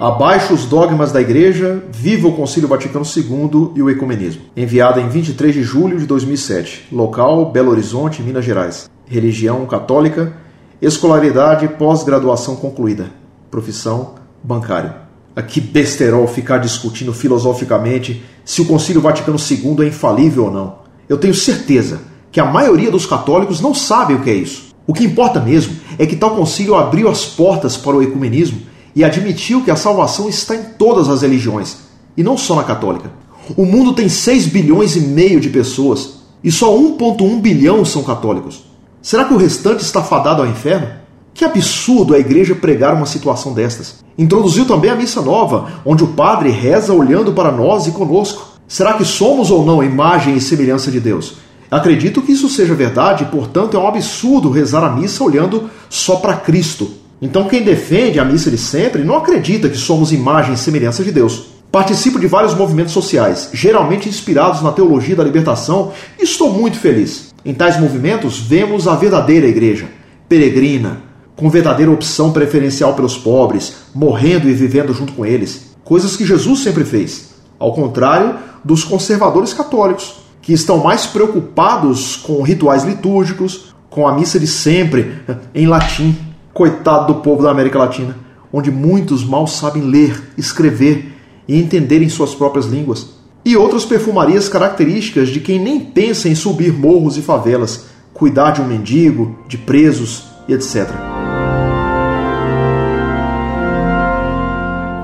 Abaixo os dogmas da Igreja, viva o Concílio Vaticano II e o Ecumenismo. Enviada em 23 de julho de 2007. Local: Belo Horizonte, Minas Gerais. Religião católica. Escolaridade pós-graduação concluída. Profissão: bancário. Aqui besterol ficar discutindo filosoficamente se o Concílio Vaticano II é infalível ou não. Eu tenho certeza que a maioria dos católicos não sabe o que é isso. O que importa mesmo é que tal concílio abriu as portas para o ecumenismo e admitiu que a salvação está em todas as religiões, e não só na católica. O mundo tem 6 bilhões e meio de pessoas, e só 1,1 bilhão são católicos. Será que o restante está fadado ao inferno? Que absurdo a igreja pregar uma situação destas. Introduziu também a missa nova, onde o padre reza olhando para nós e conosco. Será que somos ou não imagem e semelhança de Deus? Acredito que isso seja verdade, portanto é um absurdo rezar a missa olhando só para Cristo. Então, quem defende a missa de sempre não acredita que somos imagem e semelhança de Deus. Participo de vários movimentos sociais, geralmente inspirados na teologia da libertação, e estou muito feliz. Em tais movimentos, vemos a verdadeira igreja, peregrina, com verdadeira opção preferencial pelos pobres, morrendo e vivendo junto com eles, coisas que Jesus sempre fez, ao contrário dos conservadores católicos, que estão mais preocupados com rituais litúrgicos, com a missa de sempre em latim Coitado do povo da América Latina, onde muitos mal sabem ler, escrever e entender em suas próprias línguas. E outras perfumarias características de quem nem pensa em subir morros e favelas, cuidar de um mendigo, de presos e etc.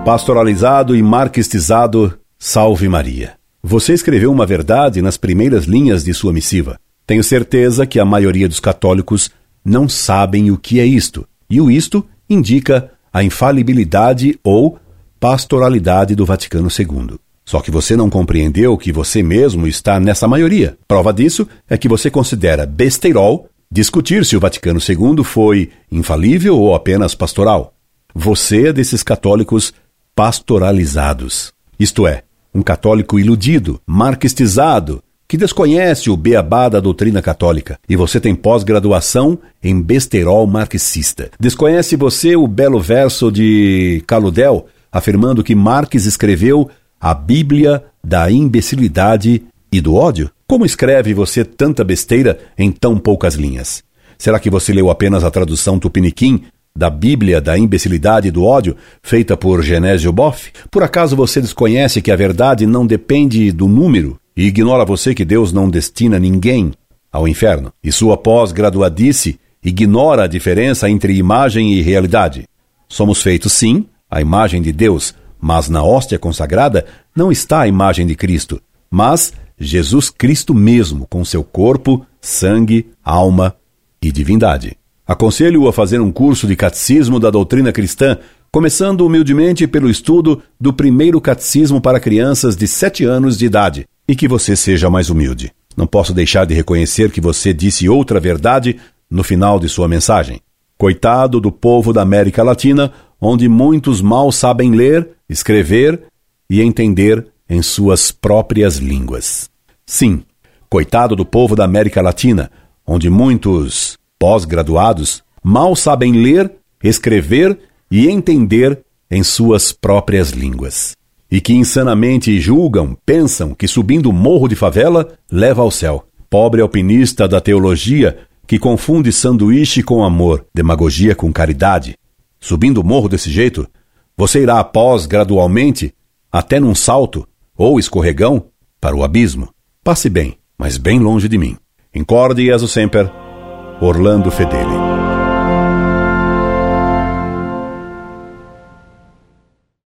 Pastoralizado e marquistizado, salve Maria. Você escreveu uma verdade nas primeiras linhas de sua missiva. Tenho certeza que a maioria dos católicos não sabem o que é isto e o isto indica a infalibilidade ou pastoralidade do Vaticano II. Só que você não compreendeu que você mesmo está nessa maioria. Prova disso é que você considera besteirol discutir se o Vaticano II foi infalível ou apenas pastoral. Você é desses católicos pastoralizados. Isto é, um católico iludido, marxistizado, que desconhece o beabá da doutrina católica e você tem pós-graduação em besterol marxista. Desconhece você o belo verso de Caludel afirmando que Marx escreveu a Bíblia da imbecilidade e do ódio? Como escreve você tanta besteira em tão poucas linhas? Será que você leu apenas a tradução tupiniquim da Bíblia da imbecilidade e do ódio, feita por Genésio Boff? Por acaso você desconhece que a verdade não depende do número e ignora você que Deus não destina ninguém ao inferno. E sua pós-graduadice ignora a diferença entre imagem e realidade. Somos feitos, sim, à imagem de Deus, mas na hóstia consagrada não está a imagem de Cristo, mas Jesus Cristo mesmo, com seu corpo, sangue, alma e divindade. Aconselho-o a fazer um curso de catecismo da doutrina cristã, começando humildemente pelo estudo do primeiro catecismo para crianças de 7 anos de idade e que você seja mais humilde. Não posso deixar de reconhecer que você disse outra verdade no final de sua mensagem. Coitado do povo da América Latina, onde muitos mal sabem ler, escrever e entender em suas próprias línguas. Sim, coitado do povo da América Latina, onde muitos pós-graduados mal sabem ler, escrever e entender em suas próprias línguas e que insanamente julgam, pensam que subindo o morro de favela leva ao céu. Pobre alpinista da teologia que confunde sanduíche com amor, demagogia com caridade. Subindo o morro desse jeito, você irá após gradualmente, até num salto ou escorregão, para o abismo. Passe bem, mas bem longe de mim. Incorde Jesus Semper, Orlando Fedeli.